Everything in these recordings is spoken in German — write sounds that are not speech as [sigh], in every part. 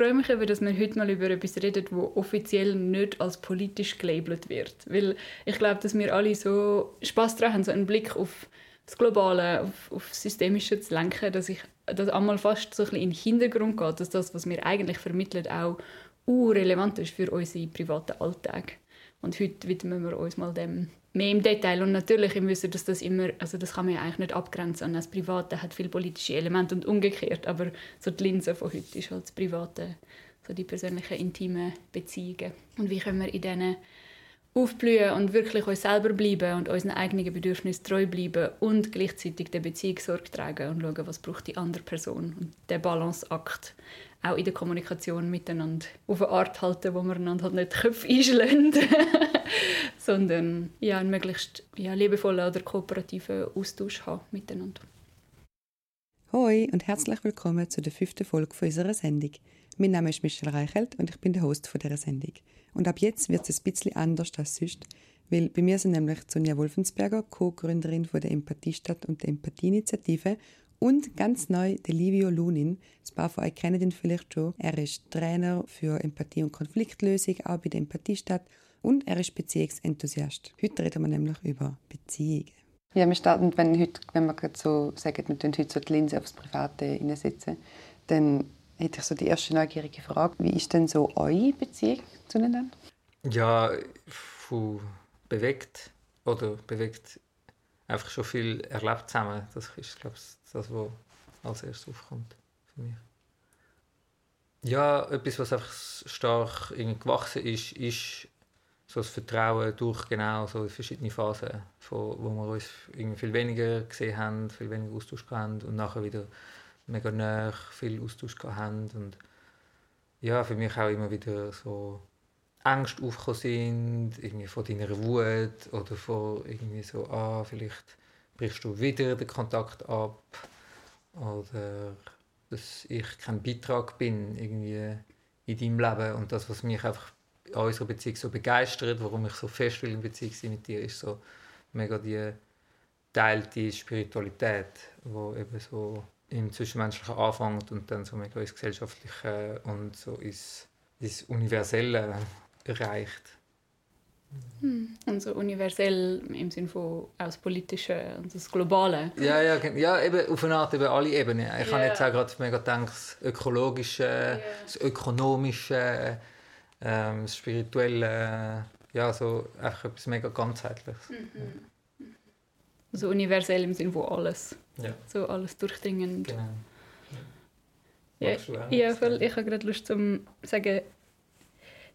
freue mich über, dass wir heute mal über etwas reden, das offiziell nicht als politisch gelabelt wird. Weil ich glaube, dass wir alle so Spaß daran haben, so einen Blick auf das Globale, auf, auf das Systemische zu lenken, dass ich das einmal fast so ein bisschen in den Hintergrund geht, dass das, was wir eigentlich vermitteln, auch relevant ist für unseren privaten Alltag. Und heute widmen wir uns mal dem mehr im Detail. Und natürlich im Wissen, dass das immer, also das kann man ja eigentlich nicht abgrenzen. Das Private hat viele politische Elemente und umgekehrt. Aber so die Linse von heute ist halt das Private, so die persönlichen, intimen Beziehungen. Und wie können wir in diesen aufblühen und wirklich uns selber bleiben und unseren eigenen Bedürfnissen treu bleiben und gleichzeitig der Beziehung Sorge tragen und schauen, was braucht die andere Person. Und der Balanceakt auch in der Kommunikation miteinander auf eine Art halten, wo wir einander halt nicht Köpfe einschlagen, [laughs] sondern ja, einen möglichst ja, liebevollen oder kooperativen Austausch haben miteinander. Hoi und herzlich willkommen zu der fünften Folge unserer Sendung. Mein Name ist Michelle Reichelt und ich bin der Host dieser Sendung. Und ab jetzt wird es ein bisschen anders als sonst, weil bei mir sind nämlich Sonja Wolfensberger, Co-Gründerin der Empathiestadt und der Empathieinitiative und ganz neu der Livio Lunin. Ein paar von euch kennen ihn vielleicht schon. Er ist Trainer für Empathie und Konfliktlösung, auch bei der Empathiestadt. Und er ist Beziehungsenthusiast. Heute reden wir nämlich über Beziehungen. Ja, wir starten, wenn, heute, wenn wir gerade so sagen, wir tun heute so die Linse aufs Private hineinsetzen, dann hätte ich so die erste neugierige Frage. Wie ist denn so eure Beziehung zueinander? Ja, bewegt oder bewegt einfach schon viel erlebt zusammen. Das ist, glaube ich, das, was als erstes aufkommt für mich. Ja, etwas, was einfach stark gewachsen ist, ist so das Vertrauen durch genau so verschiedene Phasen, von, wo wir uns irgendwie viel weniger gesehen haben, viel weniger Austausch hatten und nachher wieder mega nah viel Austausch haben und ja, für mich auch immer wieder so Ängste aufgekommen sind, irgendwie von deiner Wut oder von irgendwie so, ah, vielleicht brichst du wieder den Kontakt ab oder dass ich kein Beitrag bin irgendwie in deinem Leben und das, was mich einfach an unserer Beziehung so begeistert, warum ich so fest will in Beziehung sein mit dir, ist so mega die teilte Spiritualität, wo eben so im Zwischenmenschlichen anfängt und dann so mega ins Gesellschaftliche und so ins, ins Universelle erreicht. Hm. Und so universell im Sinne von aus Politische und das Globale. Ja, ja, ja eben auf eine Art eben alle Ebenen. Ich yeah. habe jetzt auch gerade mega gedacht, das Ökologische, yeah. das Ökonomische, ähm, das Spirituelle, ja, so einfach etwas mega ganzheitliches. Mhm. Ja. So universell im Sinne von alles. Ja. So alles durchdringend. Genau. Ja, ja, voll. Ich habe gerade Lust zu sagen,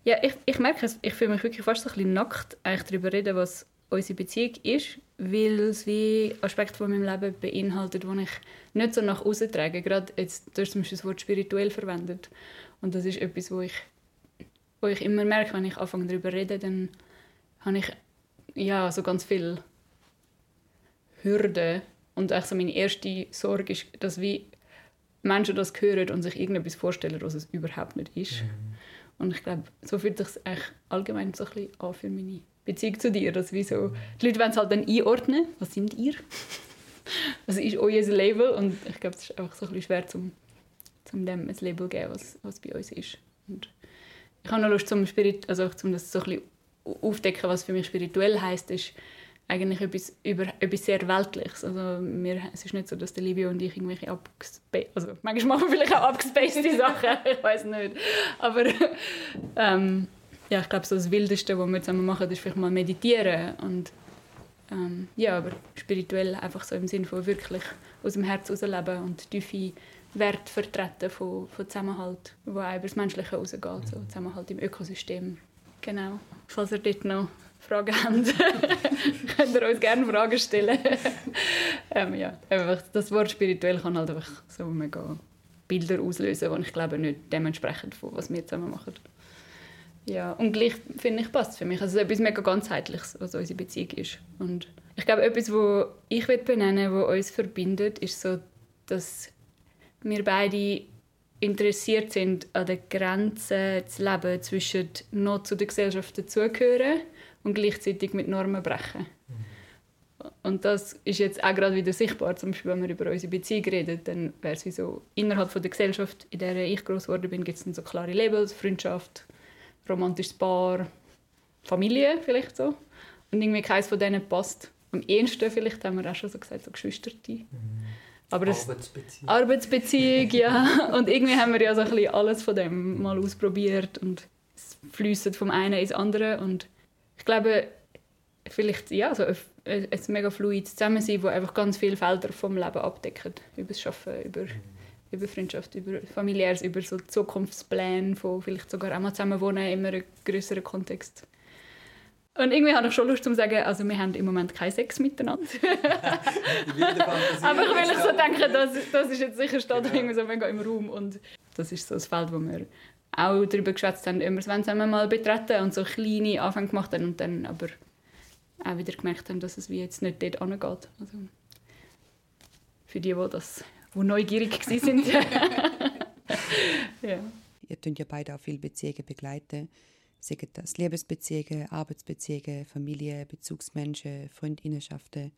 ja, ich, ich merke ich fühle mich wirklich fast so ein bisschen nackt, eigentlich darüber reden, was unsere Beziehung ist, weil es wie Aspekte von meinem Leben beinhaltet, die ich nicht so nach außen trage. Gerade jetzt, du hast zum Beispiel das Wort spirituell verwendet. Und das ist etwas, wo ich, wo ich immer merke, wenn ich anfange darüber zu reden, dann habe ich ja, so ganz viel Hürden und so meine erste Sorge ist, dass wie Menschen das hören und sich irgendetwas vorstellen, was es überhaupt nicht ist. Mhm. Und ich glaube, so fühlt sich eigentlich allgemein so ein bisschen an für meine Beziehung zu dir. Dass wie so, die Leute wollen es halt dann einordnen. Was sind ihr? [laughs] was ist euer Label? Und ich glaube, es ist einfach so ein bisschen schwer, zum, zum dem ein Label zu geben, was, was bei uns ist. Und ich habe noch Lust, zum Spirit, also zum das so ein bisschen aufdecken, was für mich spirituell heißt, ist eigentlich etwas, über, etwas sehr Weltliches. Also wir, es ist nicht so, dass der Livio und ich irgendwelche abgespaced, also manchmal machen wir vielleicht auch abgespacede [laughs] Sachen, ich weiß nicht. Aber ähm, ja, ich glaube, so das Wildeste, was wir zusammen machen, ist vielleicht mal meditieren und ähm, ja, aber spirituell einfach so im Sinne von wirklich aus dem Herz herausleben und tiefe Werte vertreten von, von Zusammenhalt, wo auch über das Menschliche rausgeht, so Zusammenhalt im Ökosystem. Genau, falls ihr dort noch Fragen habt, [laughs] könnt ihr uns gerne Fragen stellen. [laughs] ähm, ja, einfach das Wort spirituell kann halt einfach so mega Bilder auslösen, die ich glaube nicht dementsprechend von was wir zusammen machen. Ja, und gleich finde ich passt für mich. Also etwas mega ganzheitliches, was unsere Beziehung ist. Und ich glaube, etwas, was ich benennen will, was uns verbindet, ist so, dass wir beide interessiert sind, an der Grenze zu leben zwischen noch zu der Gesellschaft dazugehören und gleichzeitig mit Normen brechen. Und das ist jetzt auch gerade wieder sichtbar, zum Beispiel, wenn wir über unsere Beziehung reden, dann wäre es wie so, innerhalb von der Gesellschaft, in der ich groß geworden bin, gibt es dann so klare Labels, Freundschaft, romantisches Paar, Familie vielleicht so. Und irgendwie keins von denen passt. Am ehesten vielleicht, haben wir auch schon so gesagt, so Geschwisterte. Mhm. Aber das Arbeitsbeziehung. Arbeitsbeziehung, ja. [laughs] Und irgendwie haben wir ja so ein bisschen alles von dem mal ausprobiert und es fließt vom einen ins andere. Und ich glaube, vielleicht ja, so ein, ein mega fluides Zusammensein, das einfach ganz viele Felder vom Leben abdeckt. Über das Arbeiten, über, über Freundschaft, über familiäres, über so Zukunftspläne, von vielleicht sogar auch mal zusammen wohnen in einem größeren Kontext. Und irgendwie habe ich schon Lust zu sagen, also wir haben im Moment keinen Sex miteinander. [laughs] Aber ich will so denken, das, das ist jetzt sicher steht genau. so mega im Raum und das ist so das Feld, wo wir auch darüber geschwätzt haben, immer wenn zusammen mal betreten und so kleine Anfänge gemacht haben und dann aber auch wieder gemerkt haben, dass es wie jetzt nicht dort angeht. Also für die, die, das, die neugierig [laughs] waren. [laughs] ja. Ihr könnt ja beide auch viele Beziehungen begleiten Sagen das Liebesbeziehungen, Arbeitsbeziehungen, Familie, Bezugsmenschen, Freundinnenschaften.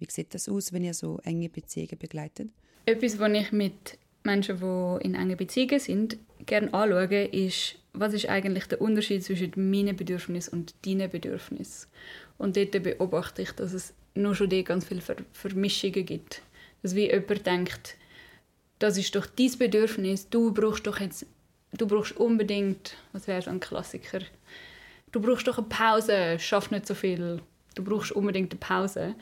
Wie sieht das aus, wenn ihr so enge Beziehungen begleitet? Etwas, was ich mit Menschen, die in engen Beziehungen sind, gerne anschaue, ist, was ist eigentlich der Unterschied zwischen meinen Bedürfnissen und deinen Bedürfnissen. Und dort beobachte ich, dass es nur schon ganz viele Ver Vermischungen gibt. Dass wie jemand denkt, das ist doch dein Bedürfnis, du brauchst doch jetzt du brauchst unbedingt, was wäre so ein Klassiker, du brauchst doch eine Pause, schaff nicht so viel, du brauchst unbedingt eine Pause.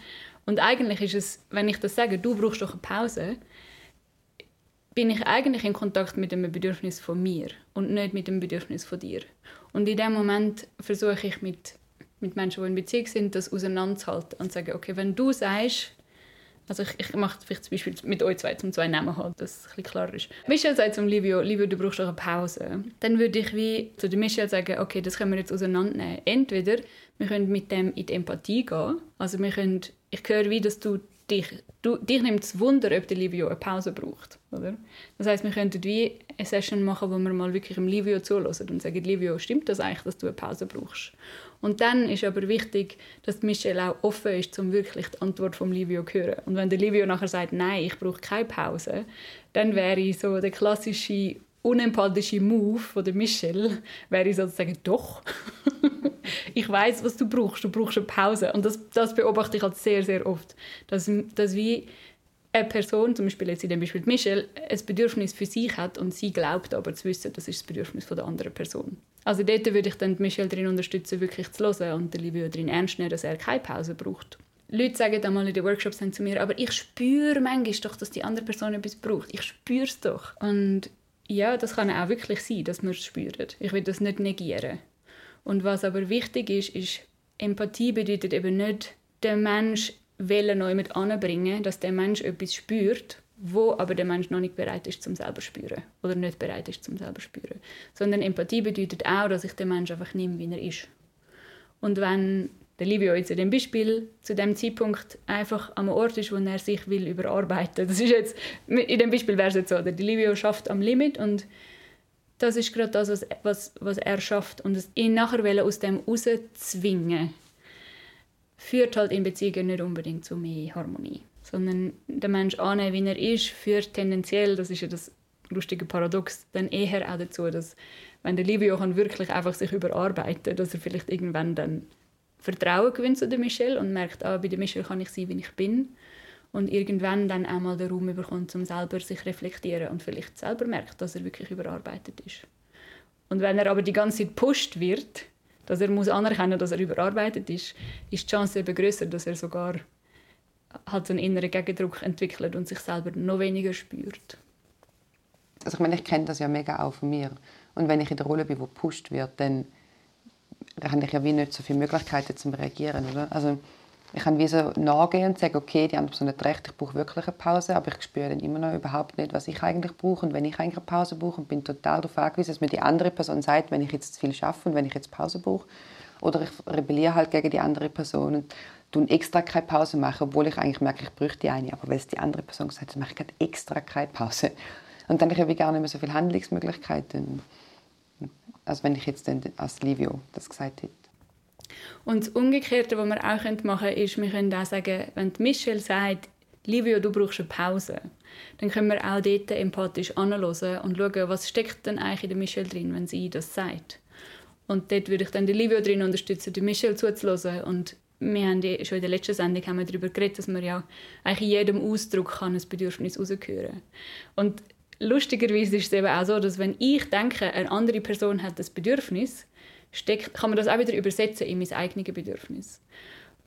Und eigentlich ist es, wenn ich das sage, du brauchst doch eine Pause, bin ich eigentlich in Kontakt mit dem Bedürfnis von mir und nicht mit dem Bedürfnis von dir. Und in dem Moment versuche ich mit, mit Menschen, die in Beziehung sind, das auseinanderzuhalten und zu sagen, okay, wenn du sagst, also ich, ich mache vielleicht zum Beispiel mit euch zwei zum zwei Namen haben, dass es ein bisschen klarer ist. Michelle sagt zum Livio, Livio, du brauchst doch eine Pause. Dann würde ich wie zu der Michelle sagen, okay, das können wir jetzt auseinandernehmen. Entweder wir können mit dem in die Empathie gehen, also wir können, ich höre wie, dass du dich, du, dich nimmt es Wunder, ob der Livio eine Pause braucht. Oder? Das heißt, wir könnten wie eine Session machen, wo wir mal wirklich dem Livio zulassen und sagen, Livio, stimmt das eigentlich, dass du eine Pause brauchst? Und dann ist aber wichtig, dass Michelle auch offen ist, um wirklich die Antwort vom Livio zu hören. Und wenn der Livio nachher sagt, nein, ich brauche keine Pause, dann wäre so der klassische unempathische Move von der Michelle wäre sozusagen doch. [laughs] ich weiß, was du brauchst. Du brauchst eine Pause. Und das, das beobachte ich halt sehr, sehr oft, dass, dass wie eine Person, zum Beispiel jetzt in dem Beispiel Michelle, ein Bedürfnis für sich hat und sie glaubt aber zu wissen, das ist das Bedürfnis von der anderen Person. Also dort würde ich dann Michelle darin unterstützen, wirklich zu hören und der Livio darin ernst nehmen, dass er keine Pause braucht. Leute sagen einmal in den Workshops zu mir, aber ich spüre manchmal doch, dass die andere Person etwas braucht. Ich spüre es doch. Und ja, das kann auch wirklich sein, dass man es spürt. Ich will das nicht negieren. Und was aber wichtig ist, ist, Empathie bedeutet eben nicht, der Mensch wollen neu mit anbringen, dass der Mensch etwas spürt, wo aber der Mensch noch nicht bereit ist zum selber spüren oder nicht bereit ist zum selber spüren, sondern Empathie bedeutet auch, dass ich den Mensch einfach nehme, wie er ist. Und wenn der Livio jetzt in dem Beispiel zu dem Zeitpunkt einfach am Ort ist, wo er sich will überarbeiten. Das ist jetzt in dem Beispiel wäre es jetzt so, der Livio schafft am Limit und das ist gerade das, was, was, was er schafft und ihn nachher aus dem rauszwingen führt halt in Beziehungen nicht unbedingt zu mehr Harmonie. Sondern der Mensch annehmen, wie er ist, führt tendenziell, das ist ja das lustige Paradox, dann eher auch dazu, dass wenn der Livio kann wirklich einfach sich überarbeiten, dass er vielleicht irgendwann dann Vertrauen gewinnt zu Michelle und merkt, ah, bei der Michelle kann ich sein, wie ich bin und irgendwann dann einmal den Raum bekommt, um selber sich reflektieren und vielleicht selber merkt, dass er wirklich überarbeitet ist. Und wenn er aber die ganze Zeit pusht wird, dass er muss anerkennen, dass er überarbeitet ist, ist die Chance eben größer, dass er sogar halt so einen inneren Gegendruck entwickelt und sich selber noch weniger spürt. Also ich meine, ich kenne das ja mega auch von mir. Und wenn ich in der Rolle bin, wo gepusht wird, dann habe ich ja wie nicht so viele Möglichkeiten zum reagieren, oder? Also ich kann wie so nachgehen und sagen, okay, die andere Person hat recht, ich brauche wirklich eine Pause, aber ich spüre dann immer noch überhaupt nicht, was ich eigentlich brauche und wenn ich eigentlich eine Pause brauche und bin total darauf angewiesen, dass mir die andere Person sagt, wenn ich jetzt zu viel schaffe und wenn ich jetzt Pause brauche. Oder ich rebelliere halt gegen die andere Person und tun extra keine Pause machen, obwohl ich eigentlich merke, ich bräuchte eine, aber weil es die andere Person gesagt hat, mache ich extra keine Pause. Und dann habe ich gar nicht mehr so viele Handlungsmöglichkeiten, als wenn ich jetzt als Livio das gesagt hätte. Und das Umgekehrte, was wir auch machen können, ist, wir können auch sagen, wenn Michelle sagt, Livio, du brauchst eine Pause, dann können wir auch dort empathisch anhören und schauen, was steckt denn eigentlich in der Michelle drin, wenn sie das sagt. Und dort würde ich dann die Livio drin unterstützen, die Michelle zuzuhören und wir haben die, schon in der letzten Sendung haben wir darüber geredet, dass man ja eigentlich in jedem Ausdruck kann ein Bedürfnis rausgehören Und lustigerweise ist es eben auch so, dass wenn ich denke, eine andere Person hat das Bedürfnis, steckt, kann man das auch wieder übersetzen in mein eigenes Bedürfnis.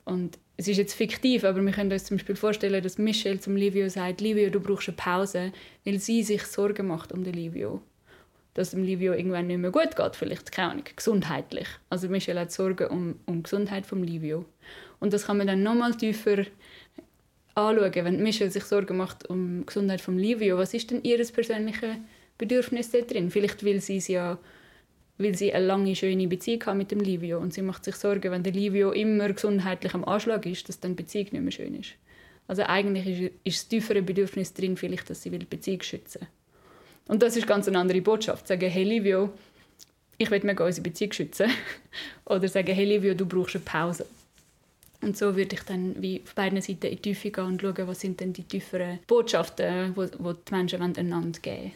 Und es ist jetzt fiktiv, aber wir können uns zum Beispiel vorstellen, dass Michelle zum Livio sagt, Livio, du brauchst eine Pause, weil sie sich Sorgen macht um den Livio. Dass dem Livio irgendwann nicht mehr gut geht, vielleicht, keine Ahnung, gesundheitlich. Also Michelle hat Sorgen um, um die Gesundheit vom Livio. Und das kann man dann nochmal tiefer anschauen, wenn Michelle sich Sorgen macht um die Gesundheit vom Livio. Was ist denn ihr persönliches Bedürfnis da drin? Vielleicht will sie es ja weil sie eine lange, schöne Beziehung hat mit dem Livio und sie macht sich Sorgen, wenn der Livio immer gesundheitlich am Anschlag ist, dass dann die Beziehung nicht mehr schön ist. Also eigentlich ist, ist das tiefere Bedürfnis drin, vielleicht, dass sie die Beziehung schützen Und das ist ganz eine andere Botschaft. Sagen, hey Livio, ich will mega unsere Beziehung schützen. [laughs] Oder sagen, hey Livio, du brauchst eine Pause. Und so würde ich dann wie auf beiden Seiten in die Tiefe gehen und schauen, was sind denn die tieferen Botschaften, die die Menschen einander geben wollen.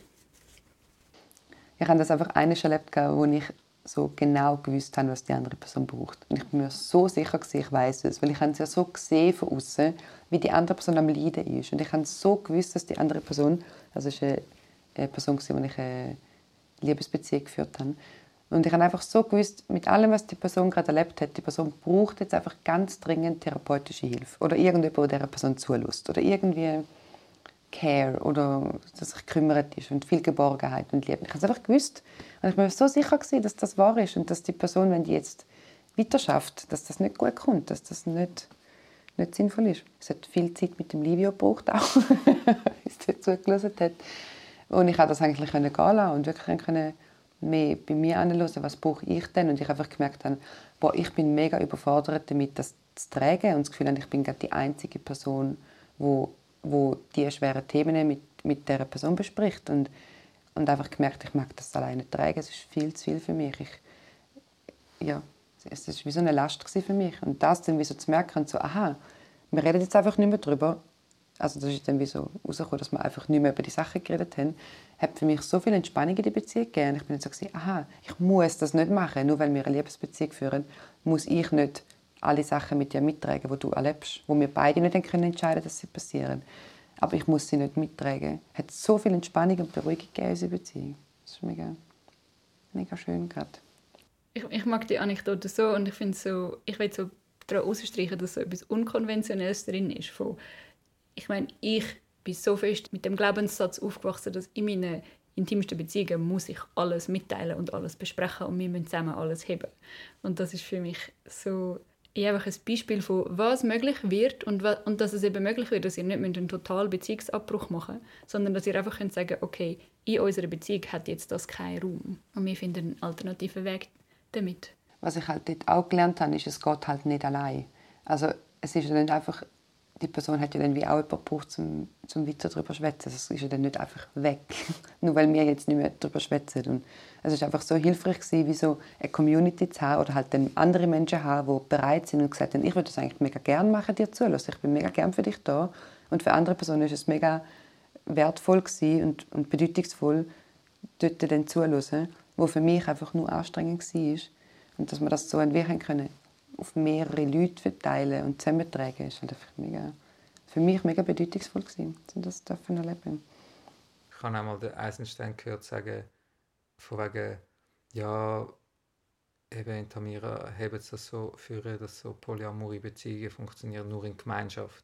Ich habe das einfach eines erlebt, wo ich so genau gewusst habe, was die andere Person braucht. Und ich bin mir so sicher, gewesen, ich weiß es, weil ich habe es ja so gesehen von außen, wie die andere Person am Leiden ist. Und ich habe so gewusst, dass die andere Person, also es war eine Person, mit der ich eine Liebesbeziehung geführt habe, und ich habe einfach so gewusst, mit allem, was die Person gerade erlebt hat, die Person braucht jetzt einfach ganz dringend therapeutische Hilfe. Oder irgendjemand, der dieser Person zulässt. Oder irgendwie Care oder dass sich kümmert ist und viel Geborgenheit und Liebe. Ich habe es einfach gewusst und ich bin mir so sicher gewesen, dass das wahr ist und dass die Person, wenn die jetzt weiter schafft, dass das nicht gut kommt, dass das nicht, nicht sinnvoll ist. Es hat viel Zeit mit dem Livio gebraucht auch, [laughs] bis er zugelassen hat. Und ich habe das eigentlich gehen lassen und wirklich können mehr bei mir anhören, was brauche ich denn? Und ich einfach gemerkt habe, boah, ich bin mega überfordert damit, das zu tragen und das Gefühl habe, ich bin gerade die einzige Person, die wo die schweren Themen mit, mit dieser Person bespricht und, und einfach gemerkt, ich mag das alleine tragen, es ist viel zu viel für mich. Ich, ja, es ist wie so eine Last für mich und das dann wie so zu merken, so, aha, wir reden jetzt einfach nicht mehr darüber. Also das ist dann wie so rausgekommen, dass wir einfach nicht mehr über die Sachen geredet haben, hat für mich so viel Entspannung in die Beziehung gegeben. Ich bin dann so gewesen, aha, ich muss das nicht machen, nur weil wir eine Liebesbeziehung führen, muss ich nicht alle Sachen mit dir mittragen, die du erlebst, wo wir beide nicht können entscheiden dass sie passieren. Aber ich muss sie nicht mittragen. Es hat so viel Entspannung und Beruhigung gegeben in unserer Beziehung. Das ist mega, mega schön gerade. Ich, ich, mag die Anekdote so und ich finde so, ich will so daran ausstreichen, dass so etwas Unkonventionelles drin ist. Von, ich meine, ich bin so fest mit dem Glaubenssatz aufgewachsen, dass in meinen intimsten Beziehungen muss ich alles mitteilen und alles besprechen und wir müssen zusammen alles heben. Und das ist für mich so einfach ein Beispiel von, was möglich wird und, und dass es eben möglich wird, dass ihr nicht einen totalen Beziehungsabbruch machen müsst, sondern dass ihr einfach könnt sagen okay, in unserer Beziehung hat jetzt das keinen Raum. Und wir finden einen alternativen Weg damit. Was ich halt dort auch gelernt habe, ist, es geht halt nicht allein. Also es ist nicht einfach die Person hat ja dann wie auch jemanden gebraucht, zum, zum weiter darüber zu schwätzen. Das ist ja dann nicht einfach weg, [laughs] nur weil wir jetzt nicht mehr darüber schwätzen. Und es ist einfach so hilfreich gewesen, wie so eine Community zu haben oder halt dann andere Menschen haben, die bereit sind und gesagt haben, ich würde das eigentlich mega gerne machen, dir zuhören. Ich bin mega gern für dich da. Und für andere Personen ist es mega wertvoll und, und bedeutungsvoll, dort dann zuzuhören, wo für mich einfach nur anstrengend war. Und dass wir das so entwickeln können auf mehrere Leute verteilen und zusammentragen, ist halt einfach mega, für mich mega bedeutungsvoll gewesen, das dürfen erleben. Ich habe einmal den Eisenstein gehört sagen, von wegen, ja, eben in Tamira haben sie das so führen, dass so polyamorie Beziehungen funktionieren nur in Gemeinschaft.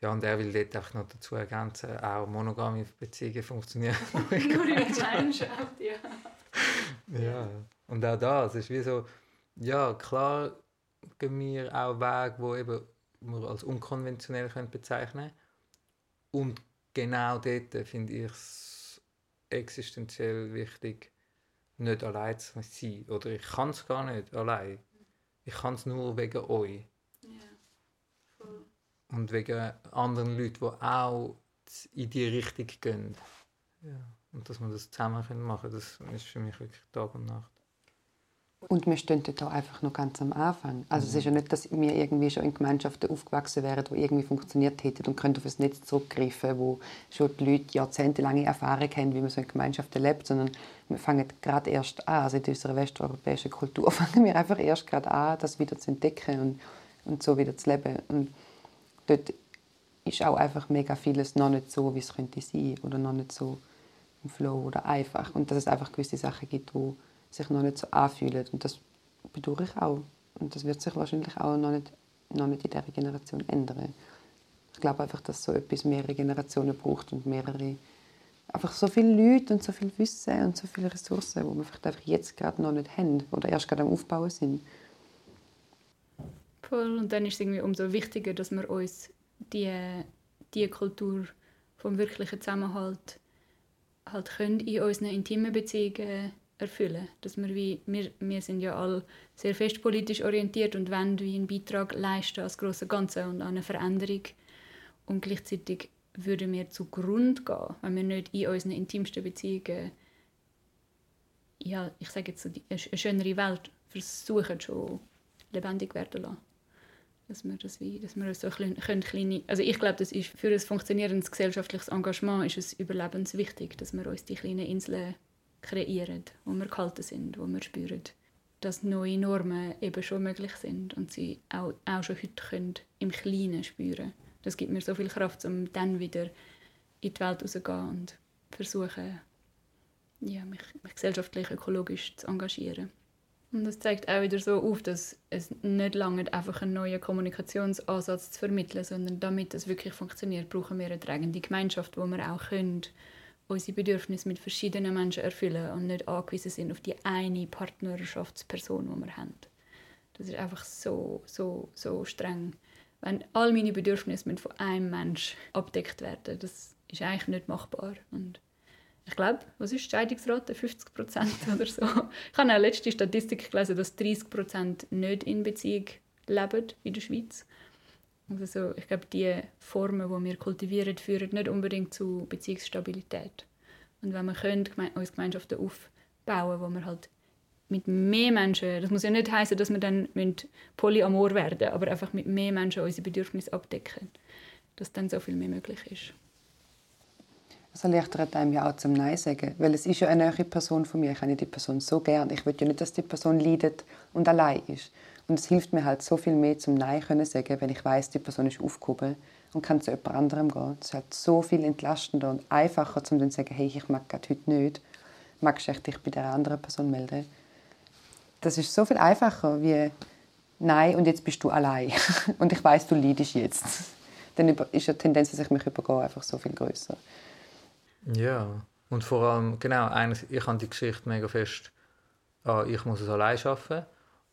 Ja, und er will dort auch noch dazu ergänzen, auch monogame Beziehungen funktionieren [laughs] nur in Gemeinschaft, ja. ja, und auch das ist wie so, ja, klar wir auch Wege, die eben wir als unkonventionell können bezeichnen können. Und genau dort finde ich es existenziell wichtig, nicht allein zu sein. Oder ich kann es gar nicht allein. Ich kann es nur wegen euch. Ja, Und wegen anderen Leuten, die auch in die Richtung gehen. Ja. Und dass wir das zusammen machen können, das ist für mich wirklich Tag und Nacht. Und wir stehen auch einfach noch ganz am Anfang. Also mhm. es ist ja nicht, dass wir irgendwie schon in Gemeinschaften aufgewachsen wären, die irgendwie funktioniert hätten und können auf ein Netz zurückgreifen, wo schon die Leute jahrzehntelange Erfahrung haben, wie man so in Gemeinschaften lebt, sondern wir fangen gerade erst an, also in unserer westeuropäischen Kultur [laughs] fangen wir einfach erst gerade an, das wieder zu entdecken und, und so wieder zu leben. Und dort ist auch einfach mega vieles noch nicht so, wie es könnte sein oder noch nicht so im Flow oder einfach. Und dass es einfach gewisse Sachen gibt, die sich noch nicht so anfühlen. Und das bedauere ich auch. Und das wird sich wahrscheinlich auch noch nicht, noch nicht in dieser Generation ändern. Ich glaube einfach, dass so etwas mehrere Generationen braucht und mehrere einfach so viele Leute und so viel Wissen und so viele Ressourcen, die wir vielleicht einfach jetzt gerade noch nicht haben oder erst gerade am Aufbauen sind. Voll. Und dann ist es irgendwie umso wichtiger, dass wir uns die, die Kultur vom wirklichen Zusammenhalt halt können in unseren intimen Beziehungen erfüllen. Dass wir, wie, wir, wir sind ja alle sehr fest politisch orientiert und wollen wie einen Beitrag leisten als große Ganze und an eine Veränderung. Und gleichzeitig würden wir zugrunde gehen, wenn wir nicht in unseren intimsten Beziehungen ja, ich sage jetzt eine schönere Welt versuchen schon lebendig werden lassen dass wir das wie, dass wir so klein, können kleine, also ich glaube, das ist für ein funktionierendes gesellschaftliches Engagement ist es überlebenswichtig, dass wir uns die kleinen Inseln kreieren, wo wir gehalten sind, wo wir spüren, dass neue Normen eben schon möglich sind und sie auch, auch schon heute können im Kleinen spüren. Das gibt mir so viel Kraft, um dann wieder in die Welt rauszugehen und versuchen, ja, mich, mich gesellschaftlich, ökologisch zu engagieren. Und das zeigt auch wieder so auf, dass es nicht lange einfach einen neuen Kommunikationsansatz zu vermitteln, sondern damit das wirklich funktioniert, brauchen wir eine tragende Gemeinschaft, wo wir auch können, unsere Bedürfnisse mit verschiedenen Menschen erfüllen und nicht angewiesen sind auf die eine Partnerschaftsperson, die wir haben. Das ist einfach so, so, so streng. Wenn all meine Bedürfnisse von einem Menschen abdeckt werden, das ist eigentlich nicht machbar. Und ich glaube, was ist die Scheidungsrate? 50 Prozent [laughs] oder so. Ich habe eine letzte Statistik gelesen, dass 30 Prozent nicht in Beziehung leben in der Schweiz. Also so, ich glaube, die Formen, die wir kultivieren, führen nicht unbedingt zu Beziehungsstabilität. Und wenn wir können, uns Gemeinschaften aufbauen, wo wir halt mit mehr Menschen, das muss ja nicht heißen, dass wir dann polyamor werden, aber einfach mit mehr Menschen unsere Bedürfnisse abdecken, dass dann so viel mehr möglich ist. Das erleichtert einem ja auch zum Nein sagen. Weil es ist ja eine neue Person von mir. Ich habe die Person so gern. Ich will ja nicht, dass die Person leidet und allein ist. Und es hilft mir halt so viel mehr zum Nein können sagen, wenn ich weiß, die Person ist aufgehoben und kann zu jemand anderem gehen. Es ist halt so viel entlastender und einfacher, um dann zu sagen, hey, ich mag gerade heute nicht. Magst du dich bei der anderen Person melden? Das ist so viel einfacher wie Nein und jetzt bist du allein [laughs] und ich weiß, du leidest jetzt. Dann ist die Tendenz, dass ich mich übergehe, einfach so viel größer. Ja, und vor allem, genau, ich habe die Geschichte mega fest, ah, ich muss es allein schaffen.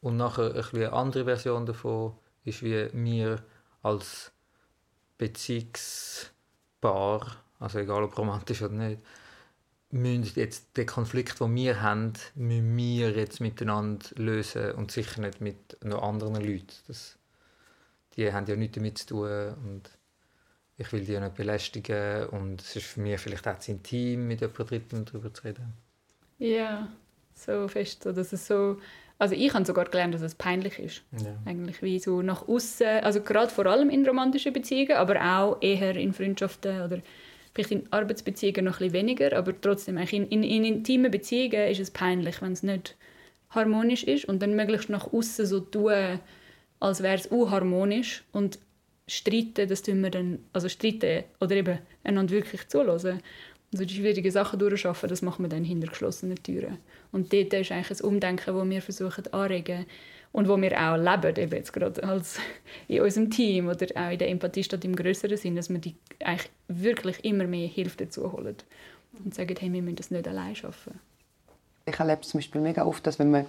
Und nachher eine andere Version davon ist, wie wir als Beziehungspaar, also egal ob romantisch oder nicht, müssen jetzt den Konflikt, den wir haben, müssen wir jetzt miteinander lösen und sicher nicht mit noch anderen Leuten. Das, die haben ja nichts damit zu tun und ich will die nicht belästigen und es ist für mich vielleicht auch zu intim, mit jemandem Dritten darüber zu reden. Ja, so fest, dass es so... Also ich habe sogar gelernt, dass es peinlich ist. Ja. Eigentlich wie so nach außen, also gerade vor allem in romantischen Beziehungen, aber auch eher in Freundschaften oder vielleicht in Arbeitsbeziehungen noch ein weniger, aber trotzdem in, in, in intimen Beziehungen ist es peinlich, wenn es nicht harmonisch ist und dann möglichst nach außen so tun, als wäre es unharmonisch und streiten, das tun wir dann, also streiten oder eben einander wirklich zulassen. Also die schwierigen Sachen durchschaffen, das machen wir dann hinter geschlossenen Türen. Und dort ist eigentlich ein Umdenken, das wir versuchen anregen und wo wir auch leben, eben jetzt gerade als in unserem Team oder auch in der Empathie statt im größeren Sinn, dass wir die eigentlich wirklich immer mehr Hilfe dazu holen und sagen, hey, wir müssen das nicht allein schaffen. Ich erlebe zum Beispiel mega oft, dass wenn man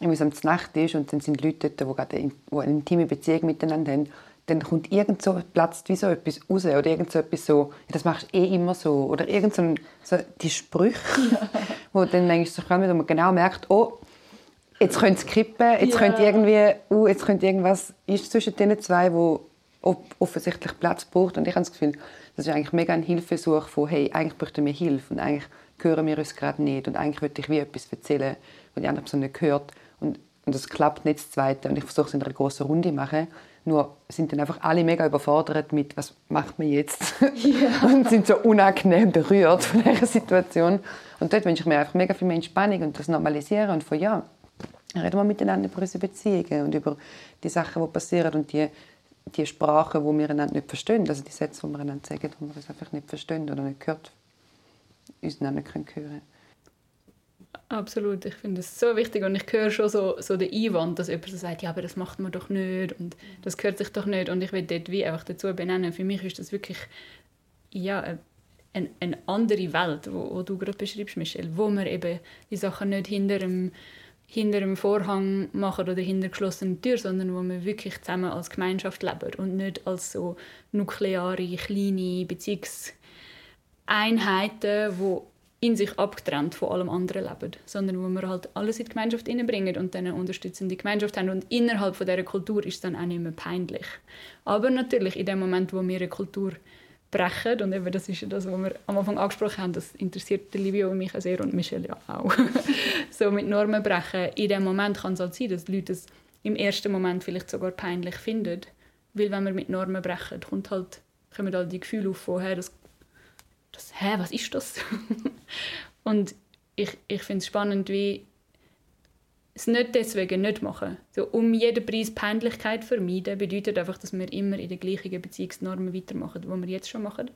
irgendwie am Nacht ist und dann sind Leute dort, die eine intime Beziehung miteinander haben dann kommt irgend so, platzt wie so etwas raus oder irgend so etwas so, das machst du eh immer so oder irgend so, so die Sprüche, [laughs] wo dann manchmal so kommen, wo man genau merkt, oh, jetzt könnte es kippen, jetzt ja. könnte irgendwie, uh, jetzt könnte irgendwas ist zwischen den zwei, wo offensichtlich Platz braucht und ich habe das Gefühl, das ist eigentlich mega ein Hilfesuch von, hey, eigentlich bräuchten wir Hilfe und eigentlich hören wir uns gerade nicht und eigentlich würde ich wie etwas erzählen, was die andere Person nicht hört Und, und das klappt nicht das Zweite. Und ich versuche es in einer großen Runde zu machen. Nur sind dann einfach alle mega überfordert mit, was macht man jetzt? [laughs] Ja. und sind so unangenehm berührt von dieser Situation. Und dort wünsche ich mir einfach mega viel mehr Entspannung und das Normalisieren und von ja, reden wir miteinander über unsere Beziehungen und über die Sachen, die passieren und die, die Sprachen, die wir einander nicht verstehen, also die Sätze, die wir einander sagen, wo wir es einfach nicht verstehen oder nicht gehört, uns nicht hören können. Absolut, ich finde es so wichtig und ich höre schon so, so den Einwand, dass jemand so sagt, ja, aber das macht man doch nicht und das gehört sich doch nicht und ich will dort wie einfach dazu benennen, für mich ist das wirklich ja, eine, eine andere Welt, wo, wo du gerade beschreibst, Michelle, wo man eben die Sachen nicht hinter einem, hinter einem Vorhang machen oder hinter geschlossenen Tür, sondern wo man wirklich zusammen als Gemeinschaft lebt und nicht als so nukleare, kleine Beziehungseinheiten, wo in sich abgetrennt von allem anderen leben, sondern wo wir halt alles in die Gemeinschaft hineinbringen und dann eine unterstützende Gemeinschaft haben. Und innerhalb von dieser Kultur ist es dann auch nicht mehr peinlich. Aber natürlich, in dem Moment, wo wir eine Kultur brechen, und eben das ist ja das, was wir am Anfang angesprochen haben, das interessiert Livio und mich sehr und Michelle ja auch, [laughs] so mit Normen brechen, in dem Moment kann es halt sein, dass die Leute es im ersten Moment vielleicht sogar peinlich finden, weil wenn wir mit Normen brechen, kommt halt, kommen halt die Gefühle auf, von, hey, das das, hä, was ist das? [laughs] und ich, ich finde es spannend, wie es nicht deswegen nicht machen. So, um jeden Preis Peinlichkeit vermeiden, bedeutet einfach, dass wir immer in den gleichen Beziehungsnormen weitermachen, die wir jetzt schon machen.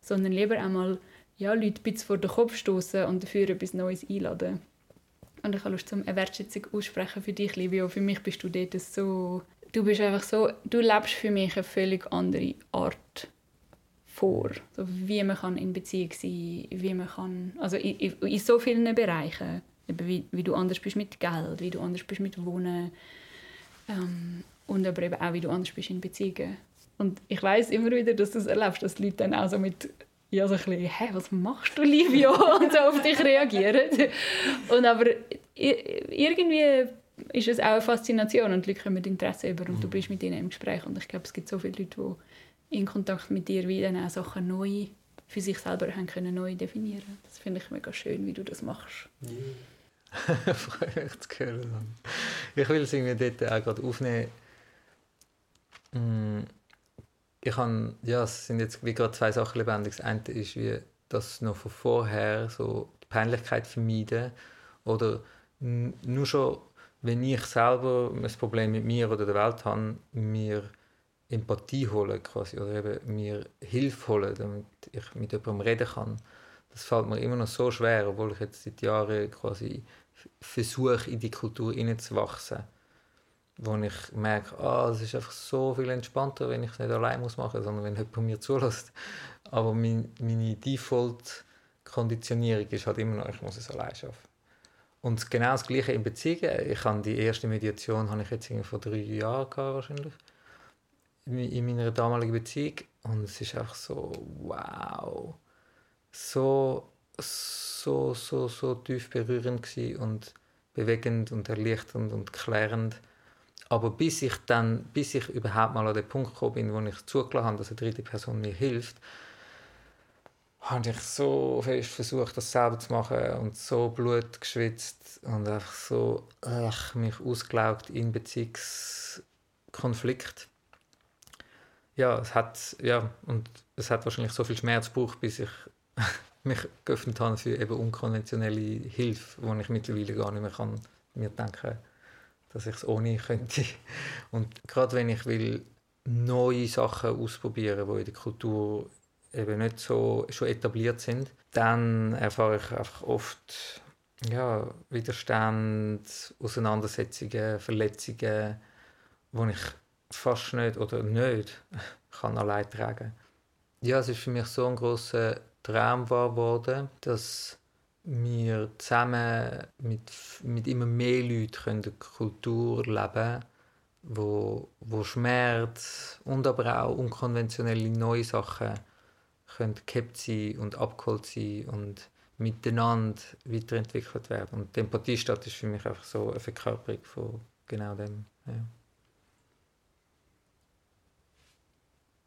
Sondern lieber einmal ja, Leute ein bisschen vor den Kopf stoßen und dafür etwas Neues einladen. Und ich habe Lust, zum eine Wertschätzung aussprechen für dich, Livio. Für mich bist du dort so... Du bist einfach so... Du lebst für mich eine völlig andere Art vor, so wie man kann in Beziehung sein wie man kann, also in, in so vielen Bereichen, wie, wie du anders bist mit Geld, wie du anders bist mit Wohnen ähm, und aber eben auch, wie du anders bist in Beziehungen. Und ich weiß immer wieder, dass du es erlebst, dass die Leute dann auch so mit ja, so ein bisschen, «Hä, was machst du, Livio?» [laughs] und so auf dich reagieren. Und aber irgendwie ist es auch eine Faszination und die Leute kommen mit Interesse über und du bist mit ihnen im Gespräch und ich glaube, es gibt so viele Leute, die in Kontakt mit dir wie dann auch Sachen neu für sich selber haben können neu definieren. Das finde ich mega schön, wie du das machst. Yeah. [laughs] Freue mich zu hören. Ich will es irgendwie dort auch gerade aufnehmen. Mm, ich habe, ja, es sind jetzt wie gerade zwei Sachen lebendig. Das eine ist, wie das noch von vorher so die Peinlichkeit vermeiden oder nur schon, wenn ich selber ein Problem mit mir oder der Welt habe, mir Empathie holen quasi, oder eben mir Hilfe holen, damit ich mit jemandem reden kann. Das fällt mir immer noch so schwer, obwohl ich jetzt seit Jahren quasi versuche, in die Kultur hineinzuwachsen. Wo ich merke, ah, es ist einfach so viel entspannter, wenn ich es nicht allein muss machen sondern wenn jemand mir zulässt. Aber mein, meine Default-Konditionierung ist halt immer noch, ich muss es allein schaffen. Und genau das Gleiche in Beziehungen. Ich habe die erste Mediation habe ich jetzt vor drei Jahren gehabt, wahrscheinlich in meiner damaligen Beziehung und es ist auch so wow. So so so so tief berührend und bewegend und erleichternd und klärend. Aber bis ich dann bis ich überhaupt mal an den Punkt gekommen bin wo ich zugelassen habe dass eine dritte Person mir hilft habe ich so fest versucht das selber zu machen und so Blut geschwitzt und einfach so ach, mich ausgelaugt in Beziehungskonflikt ja, es hat, ja, und es hat wahrscheinlich so viel Schmerz gebraucht, bis ich [laughs] mich geöffnet habe für eben unkonventionelle Hilfe, wo ich mittlerweile gar nicht mehr kann mir denken, dass ich es ohne könnte. [laughs] Und gerade wenn ich will neue Sachen ausprobieren, die in der Kultur eben nicht so schon etabliert sind, dann erfahre ich einfach oft ja, Widerstand, Auseinandersetzungen, Verletzungen, wo ich fast nicht oder nicht [laughs] kann allein tragen. Ja, es ist für mich so ein großer Traum wahr geworden, dass wir zusammen mit, mit immer mehr Leuten eine Kultur leben können, wo, wo Schmerz und aber auch unkonventionelle neue Sachen können gehabt sein und abgeholt sein und miteinander weiterentwickelt werden. Und die Empathiestadt ist für mich einfach so eine Verkörperung von genau dem. Ja.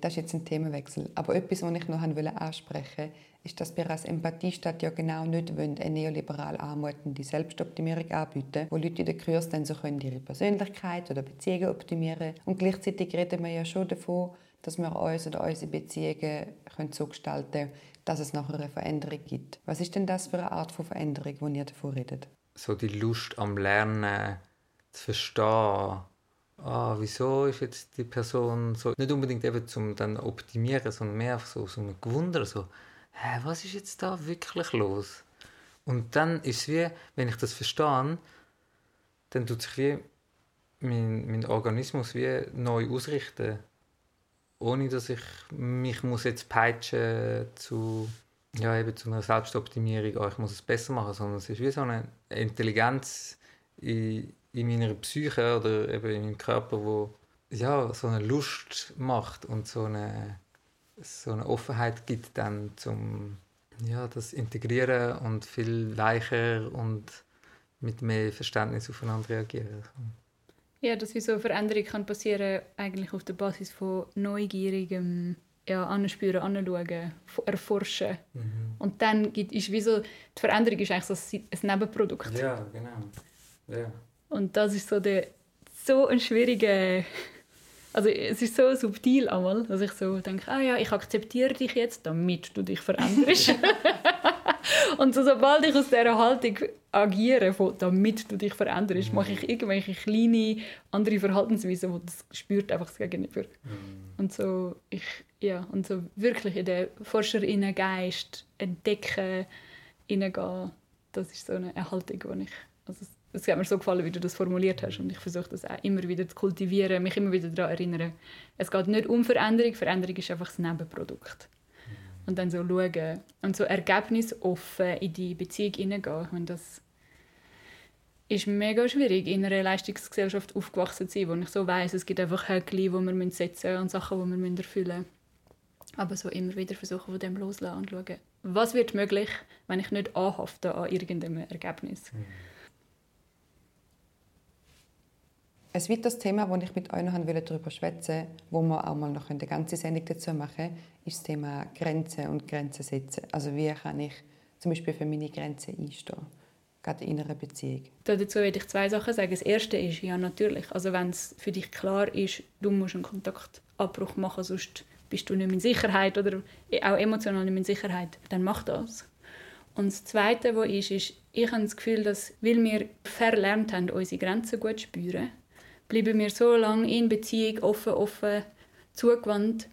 Das ist jetzt ein Themenwechsel. Aber etwas, was ich noch ansprechen wollte, ist, dass wir als Empathiestadt ja genau nicht wollen, eine neoliberal anmutende Selbstoptimierung anbieten, wo Leute in den Kurs dann so können ihre Persönlichkeit oder Beziehungen optimieren Und gleichzeitig reden wir ja schon davon, dass wir uns oder unsere Beziehungen können so gestalten können, dass es nachher eine Veränderung gibt. Was ist denn das für eine Art von Veränderung, die ihr davon redet? So die Lust am Lernen, zu verstehen, ah, wieso ist jetzt die Person so, nicht unbedingt eben zum dann optimieren, sondern mehr einfach so, so ein Gewunder, so, hä, was ist jetzt da wirklich los? Und dann ist es wie, wenn ich das verstehe, dann tut sich wie mein, mein Organismus wie neu ausrichten ohne dass ich mich muss jetzt peitschen zu ja eben zu einer Selbstoptimierung, oh, ich muss es besser machen, sondern es ist wie so eine Intelligenz in, in meiner Psyche oder eben in meinem Körper, wo ja so eine Lust macht und so eine so eine Offenheit gibt dann zum ja das integrieren und viel weicher und mit mehr Verständnis aufeinander reagieren. Ja, dass wie so eine Veränderung kann passieren eigentlich auf der Basis von neugierigem ja, anspüren, anschauen, erforschen. Mhm. Und dann gibt, ist wie so, die Veränderung ist eigentlich so ein Nebenprodukt. Ja, genau. Ja. Und das ist so, der, so ein schwieriger... Also es ist so subtil einmal, dass ich so denke, ah ja, ich akzeptiere dich jetzt, damit du dich veränderst. [laughs] Und so, sobald ich aus dieser Haltung agiere, von, damit du dich veränderst, mhm. mache ich irgendwelche kleine andere Verhaltensweisen, wo das spürt einfach das Gegenüber. Mhm. Und so ich ja und so wirklich in den Forscherinnengeist entdecken, hineingehen, das ist so eine Haltung, die ich also es hat mir so gefallen, wie du das formuliert hast und ich versuche das auch immer wieder zu kultivieren, mich immer wieder daran erinnern. Es geht nicht um Veränderung, Veränderung ist einfach das Nebenprodukt und dann so schauen und so ergebnisoffen in die Beziehung hineingehen. Und das ist mega schwierig, in einer Leistungsgesellschaft aufgewachsen zu sein, wo ich so weiß, es gibt einfach Häkchen, die wir setzen müssen und Sachen, die wir erfüllen müssen. Aber so immer wieder versuchen, von dem loszulassen und schauen, was wird möglich, wenn ich nicht anhafte an irgendeinem Ergebnis. Mhm. Ein weiteres Thema, das ich mit euch noch darüber schwätzen wollte, wo wir auch mal noch eine ganze Sendung dazu machen ist das Thema Grenzen und Grenzen setzen. Also wie kann ich zum Beispiel für meine Grenzen einstehen, gerade in einer Beziehung. Dazu würde ich zwei Sachen sagen. Das erste ist, ja natürlich, also wenn es für dich klar ist, du musst einen Kontaktabbruch machen, sonst bist du nicht mehr in Sicherheit oder auch emotional nicht mehr in Sicherheit, dann mach das. Und das Zweite, was ist, ist, ich habe das Gefühl, dass, weil wir verlernt haben, unsere Grenzen gut zu spüren, bleiben wir so lange in Beziehung offen, offen, zugewandt,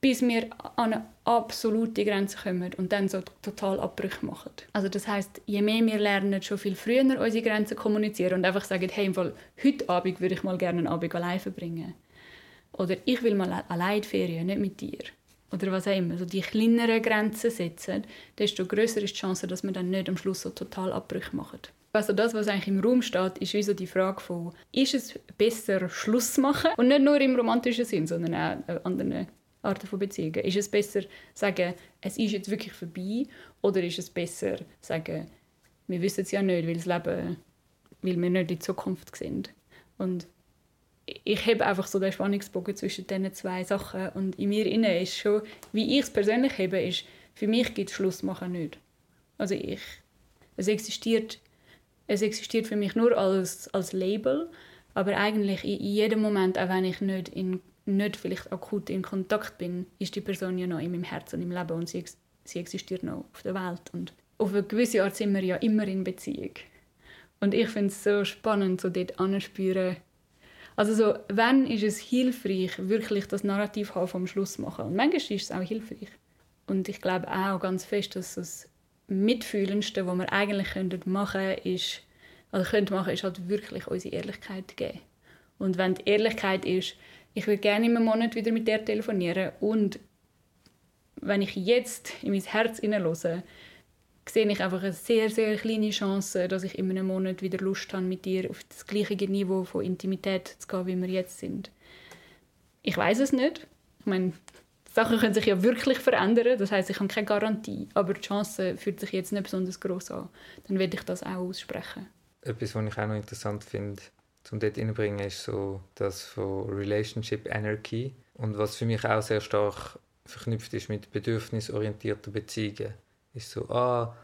bis wir an eine absolute Grenze kommen und dann so total Abbrüche machen. Also das heißt, je mehr wir lernen, schon viel früher unsere Grenzen kommunizieren und einfach sagen, hey, Fall, heute Abend würde ich mal gerne einen Abend allein verbringen. Oder ich will mal allein Ferien, nicht mit dir. Oder was auch immer. Also die kleineren Grenzen setzen, desto größer ist die Chance, dass wir dann nicht am Schluss so total Abbrüche machen. Also das, was eigentlich im Raum steht, ist wie so die Frage von, ist es besser Schluss machen? Und nicht nur im romantischen Sinn, sondern auch an anderen Arten von Beziehungen. Ist es besser sagen, es ist jetzt wirklich vorbei? Oder ist es besser sagen, wir wissen es ja nicht, weil das Leben, weil wir nicht in die Zukunft sind. Und ich habe einfach so den Spannungsbogen zwischen diesen zwei Sachen und in mir inne ist schon, wie ich es persönlich habe, ist, für mich gibt es Schlussmachen nicht. Also ich, es existiert es existiert für mich nur als, als Label, aber eigentlich in jedem Moment, auch wenn ich nicht, in, nicht vielleicht akut in Kontakt bin, ist die Person ja noch in meinem Herzen und im Leben und sie, sie existiert noch auf der Welt. Und auf eine gewisse Art sind wir ja immer in Beziehung. Und ich finde es so spannend, so dort anzuspüren, also so, wenn ist es hilfreich, wirklich das Narrativ vom Schluss zu machen. Und manchmal ist es auch hilfreich. Und ich glaube auch ganz fest, dass es Mitfühlendste, was wir eigentlich machen können, ist, also können machen, ist halt wirklich unsere Ehrlichkeit geben. Und wenn die Ehrlichkeit ist, ich will gerne im Monat wieder mit dir telefonieren und wenn ich jetzt in mein Herz hineinhöre, sehe ich einfach eine sehr, sehr kleine Chance, dass ich in einem Monat wieder Lust habe, mit dir auf das gleiche Niveau von Intimität zu gehen, wie wir jetzt sind. Ich weiß es nicht. Ich meine, Sachen können sich ja wirklich verändern, das heißt, ich habe keine Garantie, aber die Chance fühlt sich jetzt nicht besonders groß an. Dann werde ich das auch aussprechen. Etwas, was ich auch noch interessant finde, zum dort reinbringen, ist so das von Relationship Anarchy. und was für mich auch sehr stark verknüpft ist mit bedürfnisorientierten Beziehungen, ist so, ah,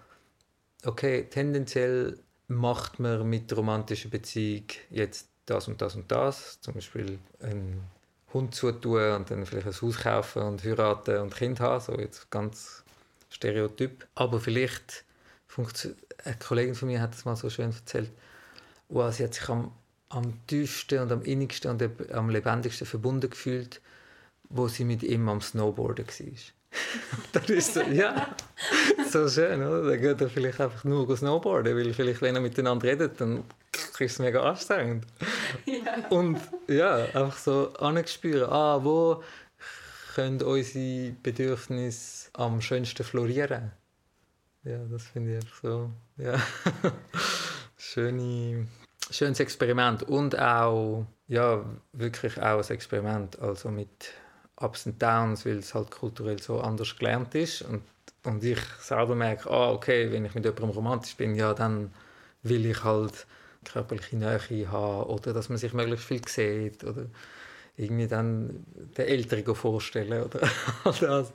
okay, tendenziell macht man mit romantischer Beziehung jetzt das und das und das, zum Beispiel einen Hund zutun und dann vielleicht ein Haus kaufen und heiraten und Kind haben, so jetzt ganz Stereotyp. Aber vielleicht eine Kollegin von mir hat es mal so schön erzählt, wow, sie hat sich am, am tiefsten und am innigsten und am lebendigsten verbunden gefühlt, wo sie mit ihm am Snowboarden war. [laughs] das ist so, ja, so schön, oder? Dann geht er vielleicht einfach nur snowboarden, weil vielleicht, wenn er miteinander redet, dann ist es mega anstrengend. Und ja, einfach so angespüren, ah, wo können unsere Bedürfnisse am schönsten florieren? Ja, das finde ich so, ja, [laughs] schöne, schönes Experiment. Und auch, ja, wirklich auch ein Experiment, also mit Ups und Downs, weil es halt kulturell so anders gelernt ist. Und, und ich selber merke, ah, okay, wenn ich mit jemandem romantisch bin, ja, dann will ich halt körperliche Nähe haben oder dass man sich möglichst viel sieht oder irgendwie dann den Älteren vorstellen oder [laughs] das.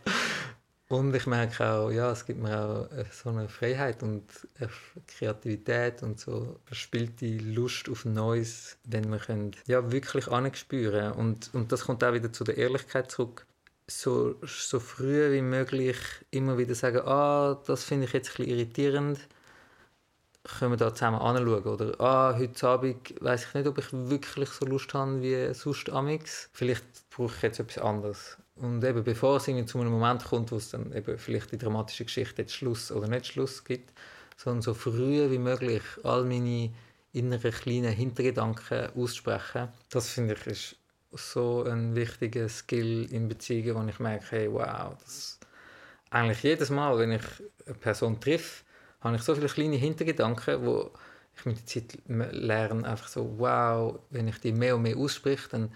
Und ich merke auch, ja, es gibt mir auch äh, so eine Freiheit und eine Kreativität und so verspielte Lust auf Neues, wenn wir können, ja, wirklich anspüren und, und das kommt auch wieder zu der Ehrlichkeit zurück. So, so früh wie möglich immer wieder sagen, ah, das finde ich jetzt ein bisschen irritierend, können wir da zusammen anschauen. Oder, ah, heute Abend weiß ich nicht, ob ich wirklich so Lust habe wie sonst amix. Vielleicht brauche ich jetzt etwas anderes. Und eben bevor es irgendwie zu einem Moment kommt, wo es dann eben vielleicht die dramatische Geschichte jetzt Schluss oder nicht Schluss gibt, sondern so früh wie möglich all meine inneren kleinen Hintergedanken aussprechen, das finde ich ist so ein wichtiger Skill in Beziehungen, wo ich merke, hey, wow, das eigentlich jedes Mal, wenn ich eine Person treffe, habe ich so viele kleine Hintergedanken, wo ich mit der Zeit lerne, einfach so, wow, wenn ich die mehr und mehr ausspreche, dann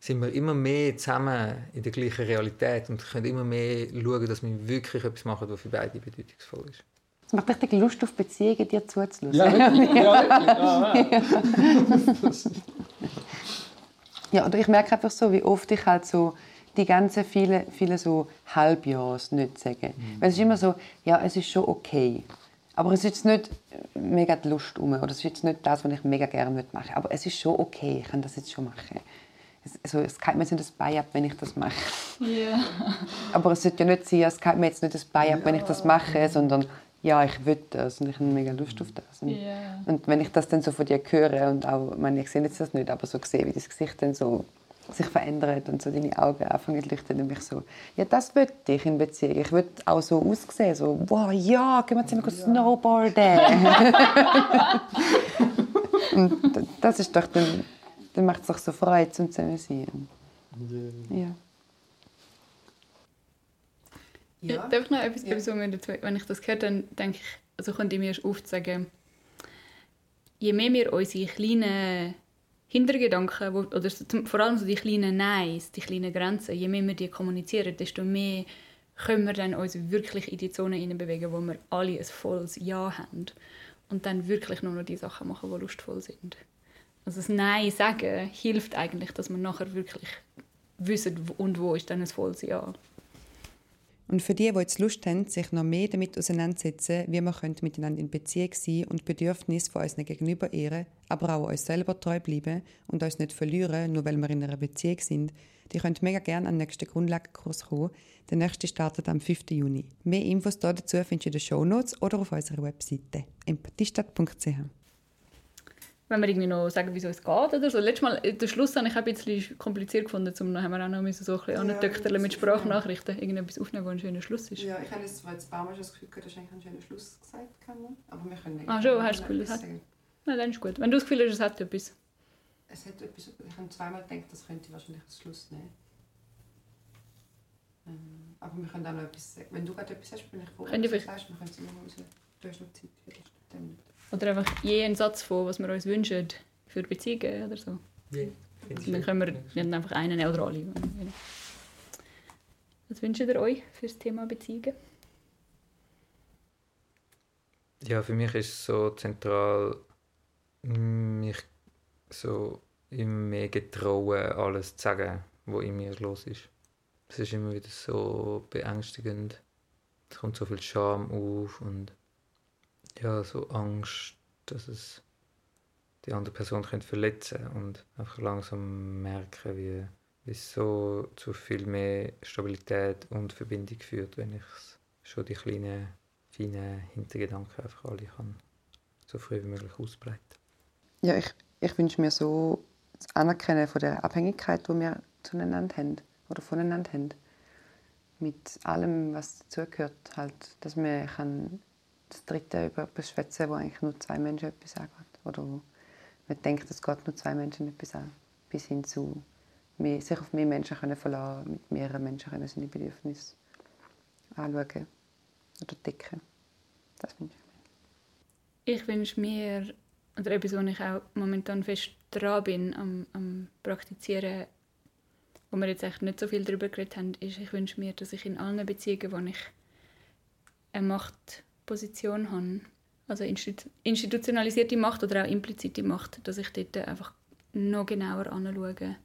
sind wir immer mehr zusammen in der gleichen Realität und können immer mehr schauen, dass wir wirklich etwas machen, was für beide bedeutungsvoll ist. Es macht richtig Lust auf Beziehungen, dir zuzulassen. Ja, wirklich. [laughs] Ja, wirklich. ja. ja, oder ich merke einfach so, wie oft ich halt so die ganzen viele, viele so Halbjahres nicht sagen. Mhm. Weil es ist immer so, ja, es ist schon okay. Aber es ist jetzt nicht mega die Lust um, oder es ist jetzt nicht das, was ich mega gerne machen. Aber es ist schon okay, ich kann das jetzt schon machen also es kann mir jetzt nicht das ab, wenn ich das mache. Yeah. [laughs] Aber es sollte ja nicht sein, es kann mir jetzt nicht das ab, wenn ich das mache, sondern ja, ich will das und ich habe mega Lust auf das. Und, yeah. und wenn ich das dann so von dir höre und auch, ich meine, ich sehe jetzt das nicht, aber so sehe, wie das Gesicht dann so sich verändert und so deine Augen anfangen zu leuchten, dann bin ich so, ja, das will ich in Beziehung. Ich will auch so aussehen, so, wow, ja, gehen wir zusammen ja. snowboarden. [laughs] und das ist doch dann dann macht es doch so Freude zum Zusammensein. Ja. Ja. ja. Darf ich noch etwas, ja. dazu, wenn ich das höre, dann denke ich, also könnte ich mir aufzeigen, je mehr wir unsere kleinen Hintergedanken, wo, oder vor allem so die kleinen Neins, die kleinen Grenzen, je mehr wir die kommunizieren, desto mehr können wir dann uns wirklich in die Zone bewegen, wo wir alle ein volles Ja haben und dann wirklich nur noch die Sachen machen, die lustvoll sind. Also das Nein sagen hilft eigentlich, dass man nachher wirklich wissen und wo ist dann ein volles Ja. Und für die, die jetzt Lust haben, sich noch mehr damit auseinandersetzen, wie man miteinander in Beziehung sein und Bedürfnisse von unseren Gegenüber ehren, aber auch uns selber treu bleiben und uns nicht verlieren, nur weil wir in einer Beziehung sind, die könnt mega gerne an den nächsten Grundlagenkurs kommen. Der nächste startet am 5. Juni. Mehr Infos dazu findest du in den Show Notes oder auf unserer Webseite empathiestadt.ch wenn wir irgendwie noch sagen, wieso es geht oder so. Letztes Mal, äh, den Schluss habe ich ein bisschen kompliziert gefunden, zum haben wir auch noch so ein bisschen ja, mit Sprachnachrichten irgendetwas aufnehmen, wo ein schöner Schluss ist. Ja, ich habe jetzt, jetzt ein paar Mal schon das Gefühl, dass eigentlich ein schöner Schluss gesagt haben. Aber wir können nicht. Ah, schon, hast du das Gefühl, es hat... Nein, dann ist gut. Wenn du das Gefühl hast, es hat etwas. Es hat etwas, ich habe zweimal gedacht, das könnte wahrscheinlich ein Schluss nehmen. Ähm, aber wir können auch noch etwas sagen. Wenn du gerade etwas hast, bin ich froh, können es noch raus. Du hast noch Zeit für das. Oder einfach je einen Satz von, was wir uns wünschen für Beziehungen oder so. Ja. dann können wir ja, einfach einen oder alle. Was wünscht ihr euch für das Thema Beziehungen? Ja, für mich ist es so zentral, mich so immer mehr getrauen, alles zu sagen, was in mir los ist. Es ist immer wieder so beängstigend. Es kommt so viel Scham auf und ja, so Angst, dass es die andere Person könnte verletzen und einfach langsam merken, wie, es so zu viel mehr Stabilität und Verbindung führt, wenn ich schon die kleinen, feinen Hintergedanken einfach alle kann so früh wie möglich ausbreiten. Ja, ich, ich wünsche mir so das Anerkennen von der Abhängigkeit, die wir zueinander haben oder voneinander haben. Mit allem, was dazugehört. Halt, dass man kann das Dritte über etwas schwätzen wo eigentlich nur zwei Menschen etwas sagen. Oder wo man denkt, es geht nur zwei Menschen etwas an. Bis hin zu mehr, sich auf mehr Menschen können verlassen mit mehreren Menschen können seine Bedürfnisse anschauen oder decken. Das wünsche ich mir. Ich wünsche mir, oder etwas, wo ich auch momentan fest dran bin, am, am Praktizieren, wo wir jetzt echt nicht so viel darüber geredet haben, ist, ich wünsche mir, dass ich in allen Beziehungen, wo ich eine Machtposition habe, also institutionalisierte Macht oder auch implizite Macht, dass ich dort einfach noch genauer anschaue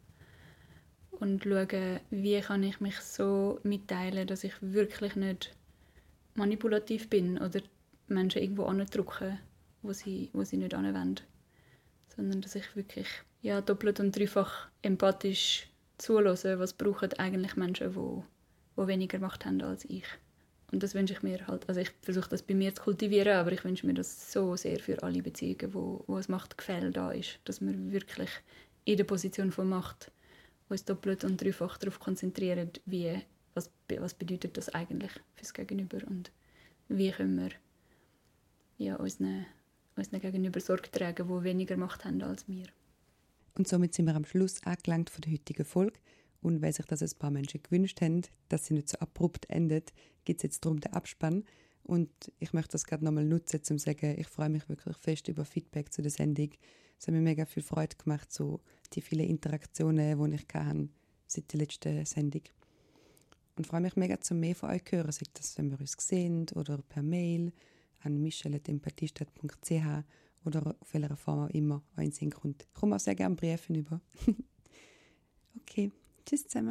und schaue, wie kann ich mich so mitteilen, dass ich wirklich nicht manipulativ bin oder Menschen irgendwo andrücke, wo sie, wo sie nicht anwenden. Sondern dass ich wirklich ja, doppelt und dreifach empathisch zulasse, was brauchen eigentlich Menschen, die, die weniger Macht haben als ich. Und das wünsche ich mir halt, also ich versuche das bei mir zu kultivieren, aber ich wünsche mir das so sehr für alle Beziehungen, wo, wo ein Machtgefälle da ist, dass wir wirklich in der Position von Macht uns doppelt und dreifach darauf konzentrieren, wie, was, was bedeutet das eigentlich fürs Gegenüber und wie können wir ja, unseren, unseren Gegenüber Sorge tragen, die weniger Macht haben als wir. Und somit sind wir am Schluss angelangt von der heutigen Folge. Und weil sich das ein paar Menschen gewünscht haben, dass sie nicht so abrupt endet, geht es jetzt darum den Abspann. Und ich möchte das gerade nochmal nutzen, um zu sagen, ich freue mich wirklich fest über Feedback zu der Sendung. Es hat mir mega viel Freude gemacht, so die vielen Interaktionen, die ich hatte seit der letzten Sendung. Und freue mich mega, zu mehr von euch zu hören, sei das, wenn wir uns sehen oder per Mail an michelle.empathiestadt.ch oder auf welcher Form auch immer euch in Sinn kommt. Ich komme auch sehr gerne Briefe über. [laughs] okay, tschüss zusammen.